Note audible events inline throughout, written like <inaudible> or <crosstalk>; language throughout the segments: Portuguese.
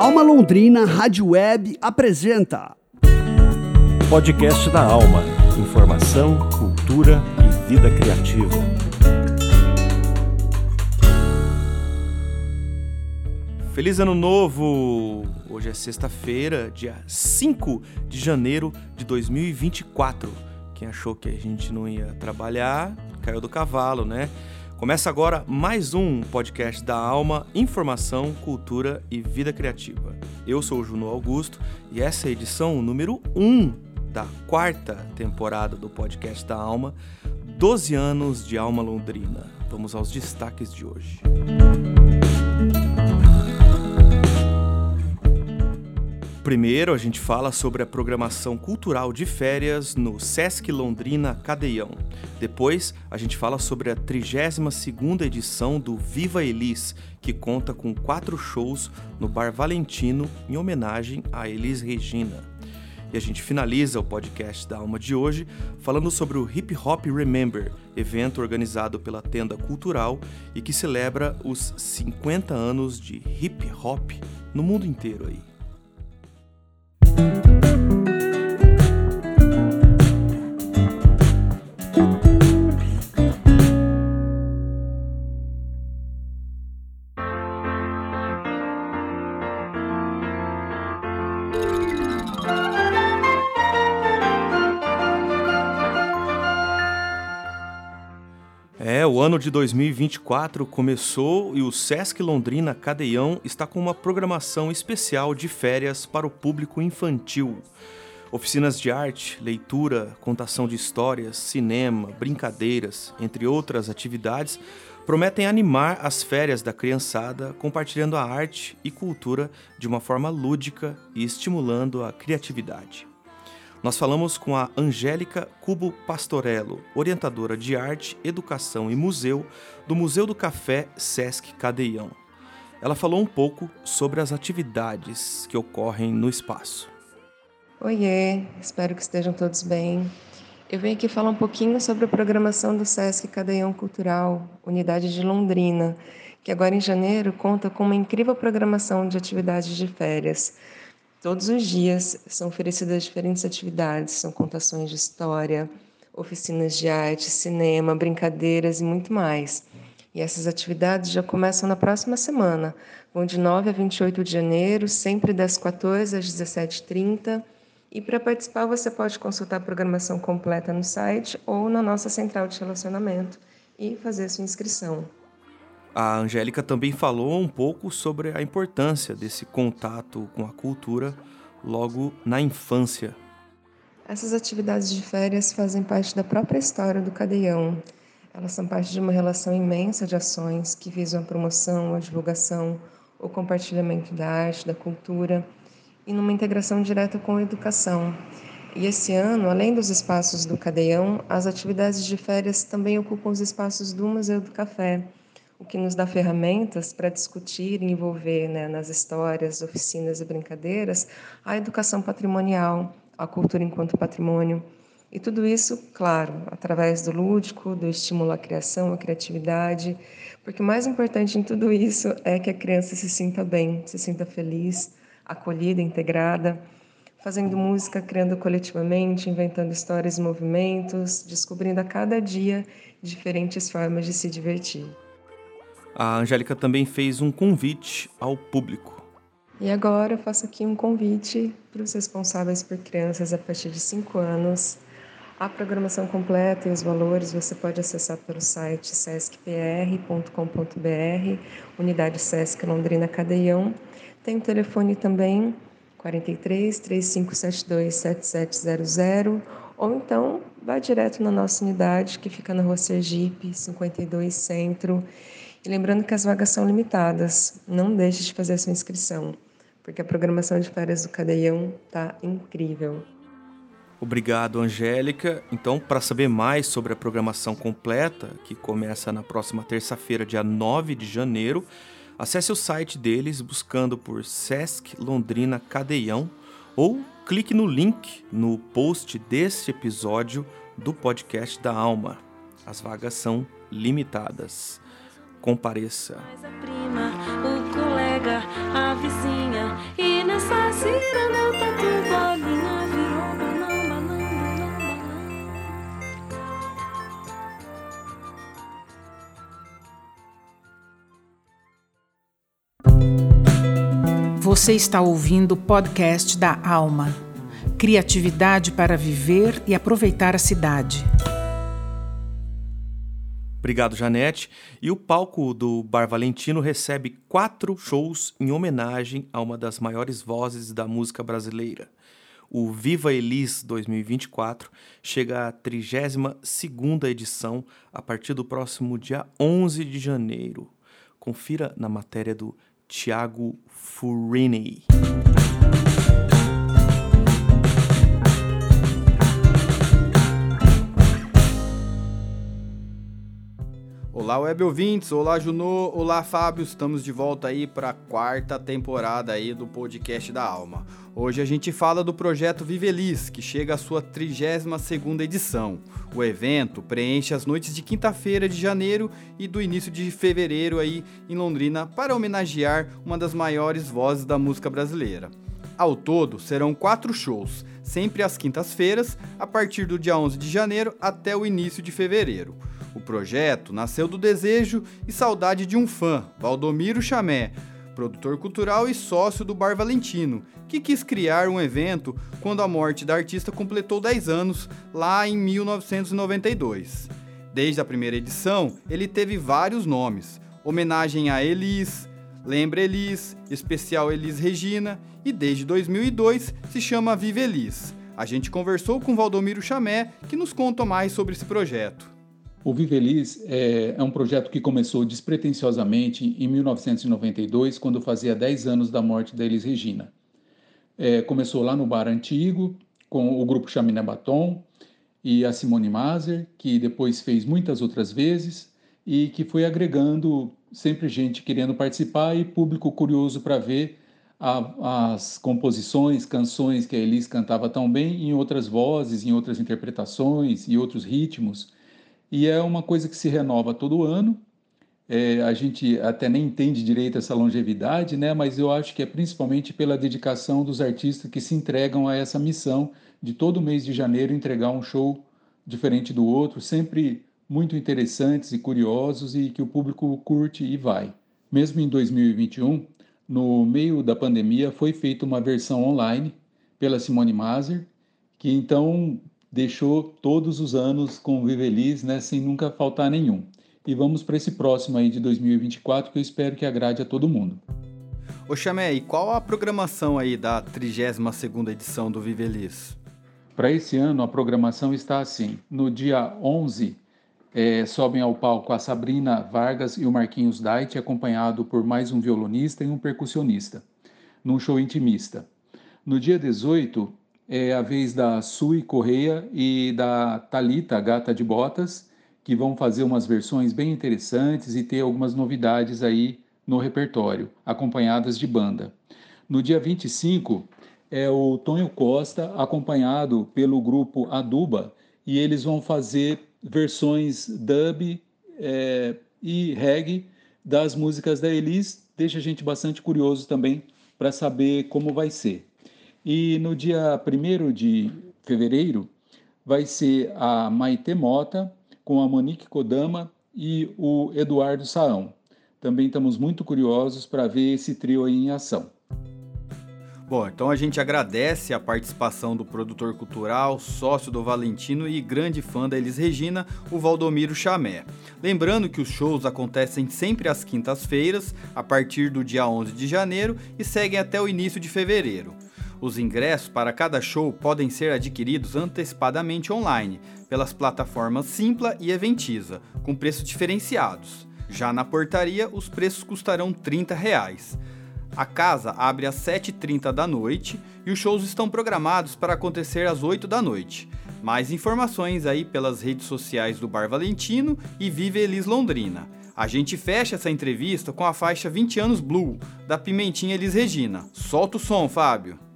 Alma Londrina Rádio Web apresenta Podcast da Alma. Informação, cultura e vida criativa. Feliz Ano Novo! Hoje é sexta-feira, dia 5 de janeiro de 2024. Quem achou que a gente não ia trabalhar, caiu do cavalo, né? Começa agora mais um podcast da Alma, Informação, Cultura e Vida Criativa. Eu sou o Juno Augusto e essa é a edição número 1 da quarta temporada do podcast da Alma, 12 anos de Alma Londrina. Vamos aos destaques de hoje. Primeiro, a gente fala sobre a programação cultural de férias no Sesc Londrina Cadeião. Depois, a gente fala sobre a 32ª edição do Viva Elis, que conta com quatro shows no Bar Valentino em homenagem a Elis Regina. E a gente finaliza o podcast da Alma de hoje falando sobre o Hip Hop Remember, evento organizado pela Tenda Cultural e que celebra os 50 anos de hip hop no mundo inteiro aí. É, o ano de 2024 começou e o Sesc Londrina Cadeião está com uma programação especial de férias para o público infantil. Oficinas de arte, leitura, contação de histórias, cinema, brincadeiras, entre outras atividades, prometem animar as férias da criançada, compartilhando a arte e cultura de uma forma lúdica e estimulando a criatividade. Nós falamos com a Angélica Cubo Pastorello, orientadora de arte, educação e museu do Museu do Café Sesc Cadeião. Ela falou um pouco sobre as atividades que ocorrem no espaço. Oiê, espero que estejam todos bem. Eu venho aqui falar um pouquinho sobre a programação do Sesc Cadeião Cultural, unidade de Londrina, que agora em janeiro conta com uma incrível programação de atividades de férias Todos os dias são oferecidas diferentes atividades, são contações de história, oficinas de arte, cinema, brincadeiras e muito mais. E essas atividades já começam na próxima semana, vão de 9 a 28 de janeiro, sempre das 14 às 17h30. E para participar, você pode consultar a programação completa no site ou na nossa central de relacionamento e fazer sua inscrição. A Angélica também falou um pouco sobre a importância desse contato com a cultura logo na infância. Essas atividades de férias fazem parte da própria história do Cadeião. Elas são parte de uma relação imensa de ações que visam a promoção, a divulgação, o compartilhamento da arte, da cultura e numa integração direta com a educação. E esse ano, além dos espaços do Cadeião, as atividades de férias também ocupam os espaços do Museu do Café o que nos dá ferramentas para discutir e envolver né, nas histórias, oficinas e brincadeiras a educação patrimonial, a cultura enquanto patrimônio. E tudo isso, claro, através do lúdico, do estímulo à criação, à criatividade, porque o mais importante em tudo isso é que a criança se sinta bem, se sinta feliz, acolhida, integrada, fazendo música, criando coletivamente, inventando histórias e movimentos, descobrindo a cada dia diferentes formas de se divertir. A Angélica também fez um convite ao público. E agora eu faço aqui um convite para os responsáveis por crianças a partir de 5 anos. A programação completa e os valores você pode acessar pelo site sescpr.com.br, unidade Sesc Londrina Cadeião. Tem o telefone também 43 3572 7700 ou então vá direto na nossa unidade que fica na Rua Sergipe, 52 Centro e lembrando que as vagas são limitadas, não deixe de fazer a sua inscrição, porque a programação de férias do Cadeião tá incrível. Obrigado, Angélica. Então, para saber mais sobre a programação completa, que começa na próxima terça-feira, dia 9 de janeiro, acesse o site deles buscando por Sesc Londrina Cadeião ou clique no link no post deste episódio do podcast da Alma. As vagas são limitadas compareça. Você está ouvindo o podcast da Alma. Criatividade para viver e aproveitar a cidade. Obrigado, Janete. E o palco do Bar Valentino recebe quatro shows em homenagem a uma das maiores vozes da música brasileira. O Viva Elis 2024 chega à 32ª edição a partir do próximo dia 11 de janeiro. Confira na matéria do Tiago Furini. Olá, web ouvintes, olá Junô, olá Fábio, estamos de volta aí para a quarta temporada aí do podcast da Alma. Hoje a gente fala do projeto Vivelis, que chega à sua 32ª edição. O evento preenche as noites de quinta-feira de janeiro e do início de fevereiro aí em Londrina para homenagear uma das maiores vozes da música brasileira. Ao todo, serão quatro shows, sempre às quintas-feiras, a partir do dia 11 de janeiro até o início de fevereiro. O projeto nasceu do desejo e saudade de um fã, Valdomiro Chamé, produtor cultural e sócio do Bar Valentino, que quis criar um evento quando a morte da artista completou 10 anos, lá em 1992. Desde a primeira edição, ele teve vários nomes: homenagem a Elis, Lembra Elis, especial Elis Regina e desde 2002 se chama Vive Elis. A gente conversou com Valdomiro Chamé, que nos conta mais sobre esse projeto. O Vivelis é, é um projeto que começou despretensiosamente em 1992, quando fazia 10 anos da morte da Elis Regina. É, começou lá no Bar Antigo, com o grupo Chaminé Batom e a Simone Mazer, que depois fez muitas outras vezes e que foi agregando sempre gente querendo participar e público curioso para ver a, as composições, canções que a Elis cantava tão bem em outras vozes, em outras interpretações e outros ritmos e é uma coisa que se renova todo ano. É, a gente até nem entende direito essa longevidade, né? mas eu acho que é principalmente pela dedicação dos artistas que se entregam a essa missão de todo mês de janeiro entregar um show diferente do outro, sempre muito interessantes e curiosos e que o público curte e vai. Mesmo em 2021, no meio da pandemia, foi feita uma versão online pela Simone Mazer, que então deixou todos os anos com Vivelis, né, sem nunca faltar nenhum. E vamos para esse próximo aí de 2024 que eu espero que agrade a todo mundo. Ô Chamé, e qual a programação aí da 32ª edição do Vivelis? Para esse ano a programação está assim. No dia 11 é, sobem ao palco a Sabrina Vargas e o Marquinhos Dait, acompanhado por mais um violonista e um percussionista, num show intimista. No dia 18 é a vez da Sui Correia e da Talita Gata de Botas, que vão fazer umas versões bem interessantes e ter algumas novidades aí no repertório, acompanhadas de banda. No dia 25 é o Tonho Costa, acompanhado pelo grupo Aduba, e eles vão fazer versões dub é, e reggae das músicas da Elis. Deixa a gente bastante curioso também para saber como vai ser. E no dia 1 de fevereiro vai ser a Maite Mota com a Monique Kodama e o Eduardo Saão. Também estamos muito curiosos para ver esse trio aí em ação. Bom, então a gente agradece a participação do produtor cultural, sócio do Valentino e grande fã da Elis Regina, o Valdomiro Chamé. Lembrando que os shows acontecem sempre às quintas-feiras, a partir do dia 11 de janeiro e seguem até o início de fevereiro. Os ingressos para cada show podem ser adquiridos antecipadamente online, pelas plataformas Simpla e Eventiza, com preços diferenciados. Já na portaria, os preços custarão 30 reais. A casa abre às 7h30 da noite e os shows estão programados para acontecer às 8 da noite. Mais informações aí pelas redes sociais do Bar Valentino e Vive Elis Londrina. A gente fecha essa entrevista com a faixa 20 anos Blue, da Pimentinha Elis Regina. Solta o som, Fábio!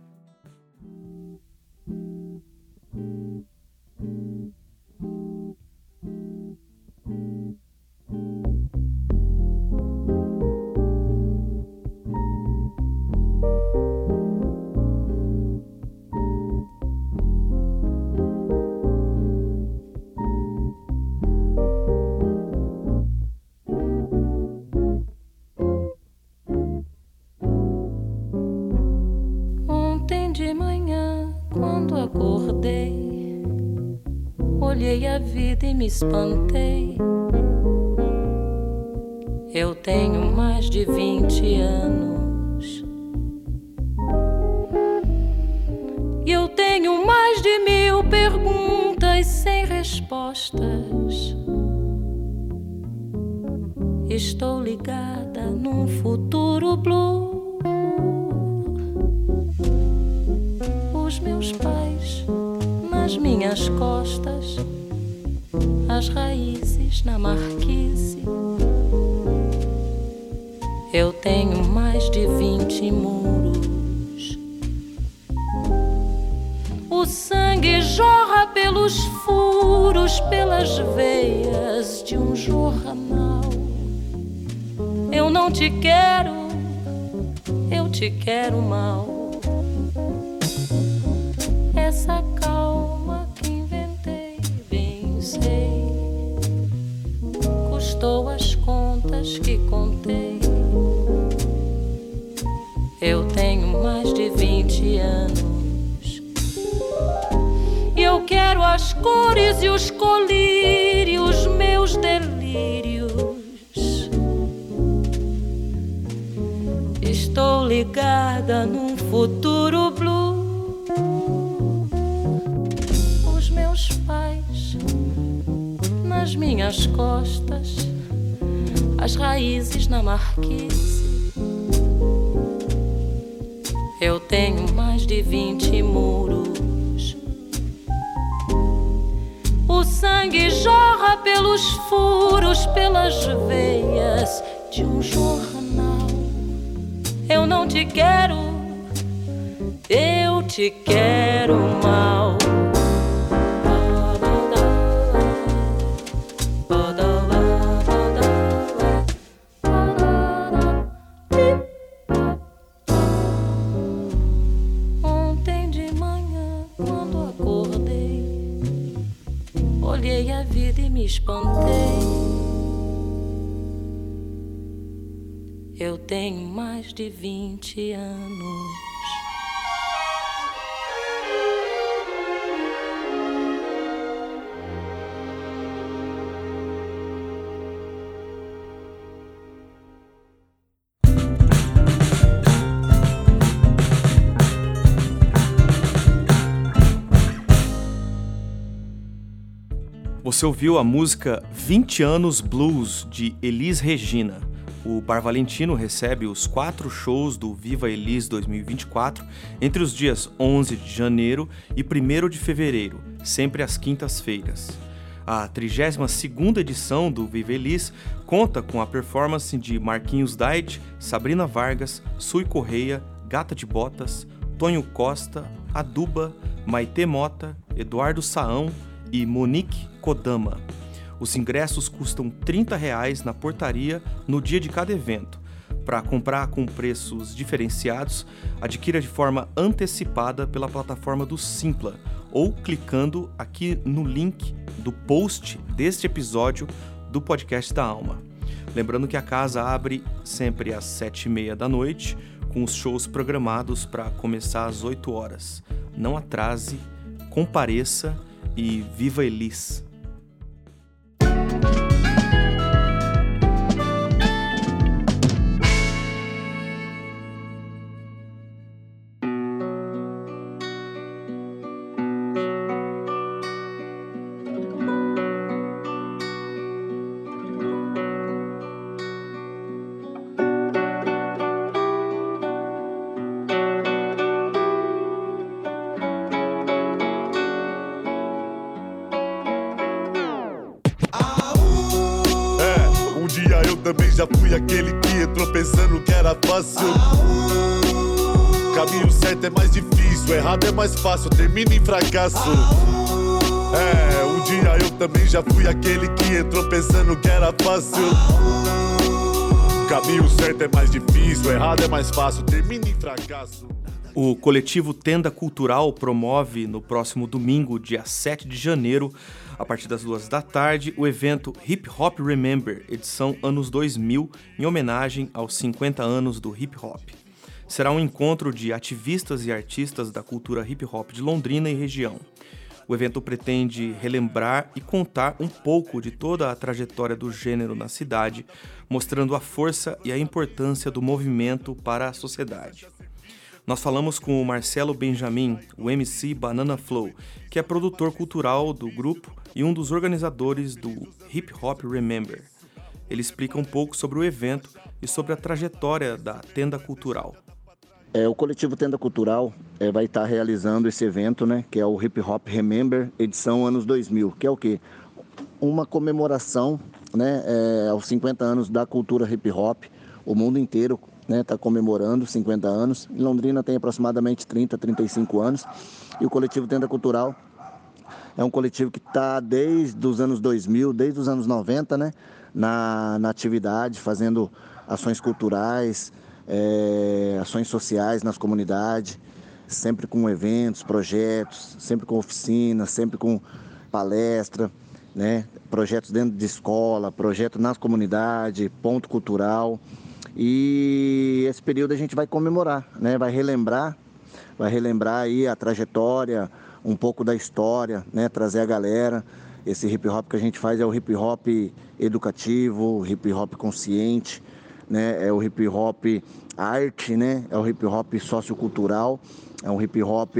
Vida e me espantei. Eu tenho mais de vinte anos. E eu tenho mais de mil perguntas sem respostas. Estou ligada num futuro as raízes na marquise. Eu tenho mais de vinte muros. O sangue jorra pelos furos, pelas veias de um jornal. Eu não te quero, eu te quero mal. As cores e os colírios, meus delírios. Estou ligada num futuro blue. Os meus pais nas minhas costas, as raízes na marquise. Eu tenho mais de vinte muros. Sangue jorra pelos furos, pelas veias de um jornal. Eu não te quero, eu te quero mal. Tenho mais de vinte anos. Você ouviu a música 20 Anos Blues de Elis Regina. O Bar Valentino recebe os quatro shows do Viva Elis 2024 entre os dias 11 de janeiro e 1 de fevereiro, sempre às quintas-feiras. A 32ª edição do Viva Elis conta com a performance de Marquinhos Diet, Sabrina Vargas, Sui Correia, Gata de Botas, Tonho Costa, Aduba, Maite Mota, Eduardo Saão e Monique Kodama. Os ingressos custam 30 reais na portaria no dia de cada evento. Para comprar com preços diferenciados, adquira de forma antecipada pela plataforma do Simpla ou clicando aqui no link do post deste episódio do podcast da Alma. Lembrando que a casa abre sempre às sete e meia da noite, com os shows programados para começar às 8 horas. Não atrase, compareça e viva Elis! Caminho certo é mais difícil, errado é mais fácil, termina em fracasso. É, um dia eu também já fui aquele que entrou pensando que era fácil. Caminho certo é mais difícil, errado é mais fácil, termina em fracasso. O coletivo Tenda Cultural promove no próximo domingo, dia 7 de janeiro, a partir das duas da tarde, o evento Hip Hop Remember, edição anos 2000, em homenagem aos 50 anos do hip hop. Será um encontro de ativistas e artistas da cultura hip hop de Londrina e região. O evento pretende relembrar e contar um pouco de toda a trajetória do gênero na cidade, mostrando a força e a importância do movimento para a sociedade. Nós falamos com o Marcelo Benjamin, o MC Banana Flow, que é produtor cultural do grupo e um dos organizadores do Hip Hop Remember. Ele explica um pouco sobre o evento e sobre a trajetória da tenda cultural. É, o coletivo Tenda Cultural é, vai estar realizando esse evento, né, que é o Hip Hop Remember edição anos 2000, que é o quê? Uma comemoração, né, é, aos 50 anos da cultura hip hop. O mundo inteiro está né, tá comemorando 50 anos. Em Londrina tem aproximadamente 30, 35 anos. E o coletivo Tenda Cultural é um coletivo que está desde os anos 2000, desde os anos 90, né, na, na atividade, fazendo ações culturais, é, ações sociais nas comunidades, sempre com eventos, projetos, sempre com oficinas, sempre com palestra, né? projetos dentro de escola, projetos nas comunidades, ponto cultural. E esse período a gente vai comemorar, né? vai relembrar, vai relembrar aí a trajetória, um pouco da história, né? trazer a galera. Esse hip hop que a gente faz é o hip hop educativo, hip hop consciente, né? É o hip hop arte, né? É o hip hop sociocultural, é um hip hop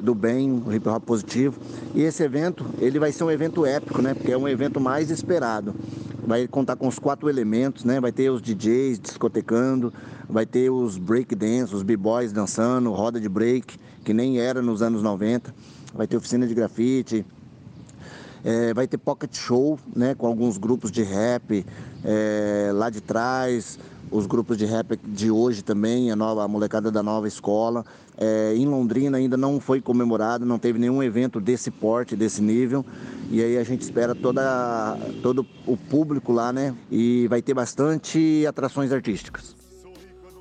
do bem, um hip hop positivo. E esse evento, ele vai ser um evento épico, né? Porque é um evento mais esperado. Vai contar com os quatro elementos, né? Vai ter os DJs discotecando, vai ter os break dance, os b-boys dançando, roda de break, que nem era nos anos 90. Vai ter oficina de grafite, é, vai ter pocket show, né, com alguns grupos de rap é, lá de trás, os grupos de rap de hoje também, a, nova, a molecada da nova escola. É, em Londrina ainda não foi comemorado, não teve nenhum evento desse porte, desse nível. E aí a gente espera toda, todo o público lá, né? E vai ter bastante atrações artísticas.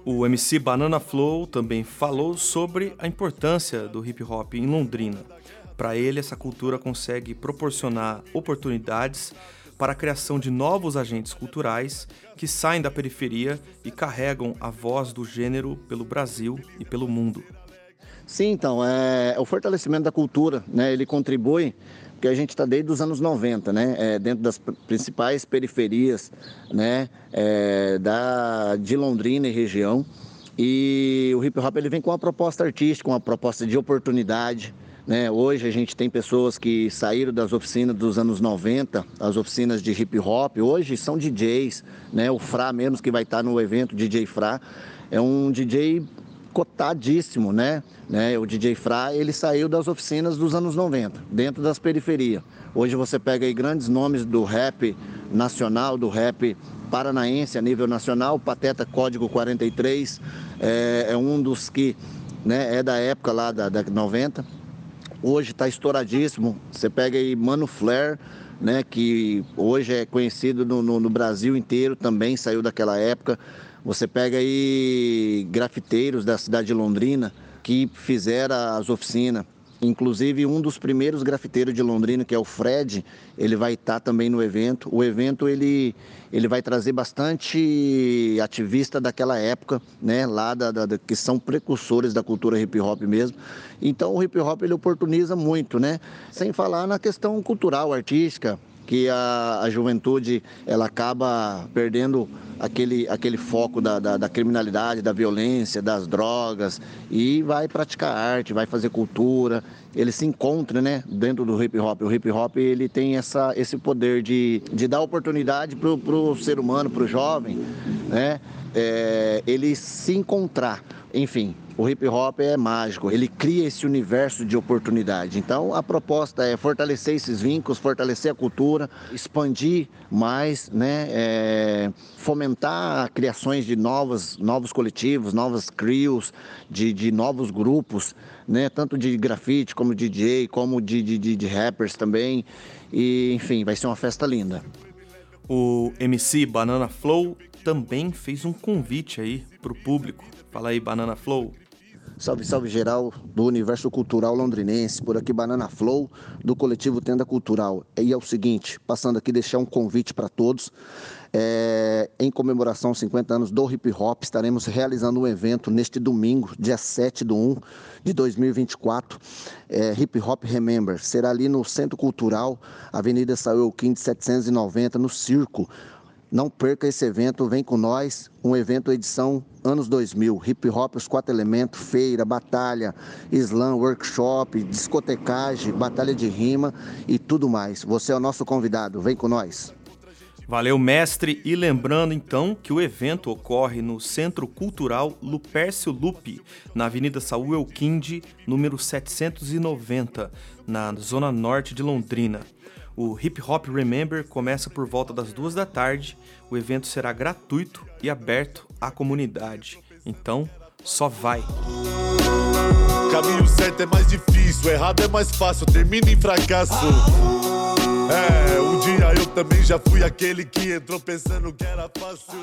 O MC Banana Flow também falou sobre a importância do hip hop em Londrina. Para ele, essa cultura consegue proporcionar oportunidades para a criação de novos agentes culturais que saem da periferia e carregam a voz do gênero pelo Brasil e pelo mundo. Sim, então, é, o fortalecimento da cultura, né, ele contribui, porque a gente está desde os anos 90, né, é, dentro das principais periferias, né, é, da, de Londrina e região, e o hip hop ele vem com uma proposta artística, uma proposta de oportunidade, né? Hoje a gente tem pessoas que saíram das oficinas dos anos 90, as oficinas de hip hop, hoje são DJs, né? O Fra mesmo que vai estar no evento, DJ Fra, é um DJ cotadíssimo, né? né? O DJ Fra, ele saiu das oficinas dos anos 90, dentro das periferias. Hoje você pega aí grandes nomes do rap nacional, do rap paranaense a nível nacional, Pateta Código 43 é, é um dos que né, é da época lá da, da 90, hoje está estouradíssimo. Você pega aí Mano Flair, né, que hoje é conhecido no, no, no, Brasil inteiro, também saiu daquela época. Você pega aí grafiteiros da cidade de Londrina que fizeram as oficinas. Inclusive, um dos primeiros grafiteiros de Londrina, que é o Fred, ele vai estar também no evento. O evento ele, ele vai trazer bastante ativista daquela época, né? Lá da, da, que são precursores da cultura hip hop mesmo. Então o hip hop ele oportuniza muito, né? Sem falar na questão cultural, artística, que a, a juventude ela acaba perdendo aquele, aquele foco da, da, da, criminalidade, da violência, das drogas e vai praticar arte, vai fazer cultura. Ele se encontra né, dentro do hip hop. O hip hop ele tem essa, esse poder de, de dar oportunidade para o ser humano, para o jovem, né, é, ele se encontrar. Enfim, o hip hop é mágico, ele cria esse universo de oportunidade. Então a proposta é fortalecer esses vínculos, fortalecer a cultura, expandir mais, né, é, fomentar criações de novos, novos coletivos, novas crews, de, de novos grupos, né, tanto de grafite como DJ, como de, de, de rappers também. E enfim, vai ser uma festa linda. O MC Banana Flow também fez um convite aí para o público. Fala aí, Banana Flow. Salve, salve geral do universo cultural londrinense, por aqui Banana Flow, do coletivo Tenda Cultural. E é o seguinte, passando aqui deixar um convite para todos. É, em comemoração aos 50 anos do hip hop, estaremos realizando um evento neste domingo, dia 7 do 1 de 2024. É, hip Hop Remember. Será ali no Centro Cultural, Avenida Saúl 15 790, no Circo. Não perca esse evento, vem com nós. Um evento edição anos 2000. Hip hop, os quatro elementos, feira, batalha, slam, workshop, discotecagem, batalha de rima e tudo mais. Você é o nosso convidado, vem com nós. Valeu, mestre. E lembrando então que o evento ocorre no Centro Cultural Lupércio Lupe, na Avenida Saúl Elquinde, número 790, na zona norte de Londrina. O Hip Hop Remember começa por volta das duas da tarde. O evento será gratuito e aberto à comunidade. Então, só vai. Caminho certo é mais difícil, errado é mais fácil, termina em fracasso. É, um dia eu também já fui aquele que entrou pensando que era fácil.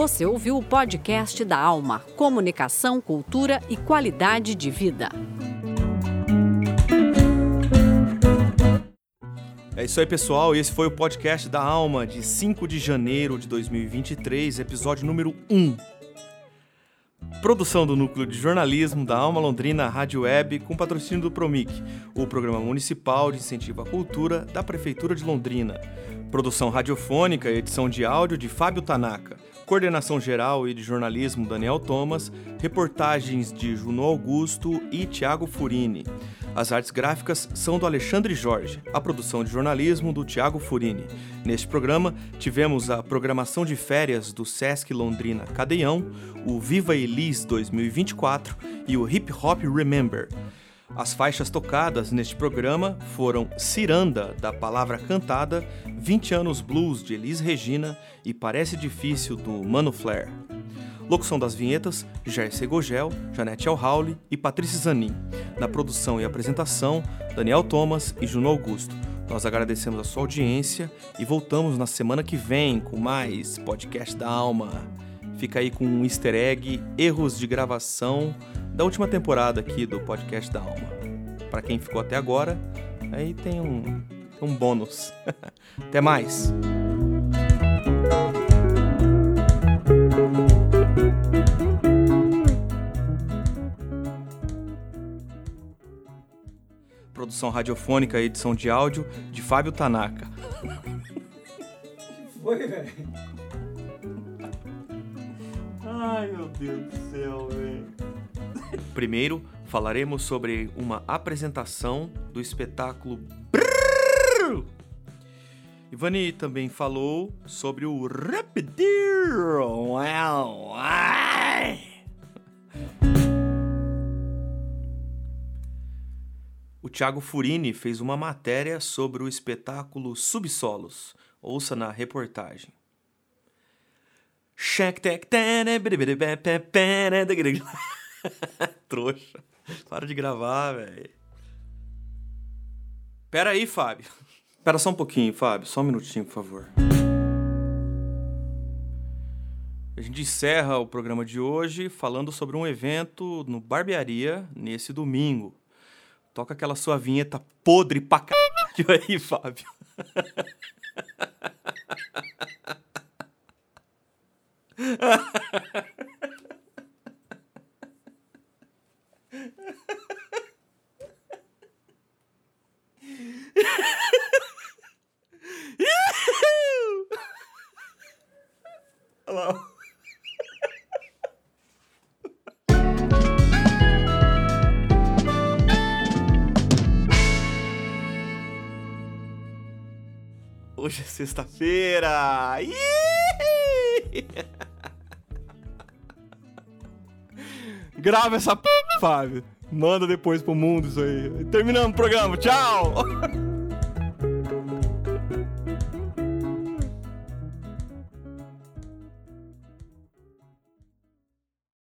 Você ouviu o podcast da Alma: Comunicação, Cultura e Qualidade de Vida. É isso aí, pessoal. Esse foi o podcast da Alma de 5 de janeiro de 2023, episódio número 1. Produção do Núcleo de Jornalismo da Alma Londrina Rádio Web, com patrocínio do Promic, o Programa Municipal de Incentivo à Cultura da Prefeitura de Londrina. Produção radiofônica e edição de áudio de Fábio Tanaka. Coordenação geral e de jornalismo Daniel Thomas. Reportagens de Juno Augusto e Tiago Furini. As artes gráficas são do Alexandre Jorge, a produção de jornalismo do Tiago Furini. Neste programa, tivemos a programação de férias do Sesc Londrina Cadeião, o Viva Elis 2024 e o Hip Hop Remember. As faixas tocadas neste programa foram Ciranda, da Palavra Cantada, 20 anos Blues, de Elis Regina e Parece Difícil, do Mano Flair. Locução das vinhetas, Jair Segogel, Janete Alhauli e Patrícia Zanin. Na produção e apresentação, Daniel Thomas e Juno Augusto. Nós agradecemos a sua audiência e voltamos na semana que vem com mais Podcast da Alma. Fica aí com um easter egg, erros de gravação da última temporada aqui do Podcast da Alma. Para quem ficou até agora, aí tem um, um bônus. <laughs> até mais! Produção radiofônica e edição de áudio de Fábio Tanaka. Foi, velho. Ai, meu Deus do céu, velho. Primeiro, falaremos sobre uma apresentação do espetáculo! Ivani também falou sobre o Repetir. O Thiago Furini fez uma matéria sobre o espetáculo Subsolos. Ouça na reportagem. Trouxa. Para de gravar, velho. Pera aí, Fábio. Espera só um pouquinho, Fábio. Só um minutinho, por favor. A gente encerra o programa de hoje falando sobre um evento no Barbearia nesse domingo. Toca aquela sua vinheta podre pra caralho aí, Fábio. <laughs> Lá. Hoje é sexta-feira! Ih! Grava essa p, Fábio. Manda depois pro mundo isso aí. Terminamos o programa. Tchau! <laughs>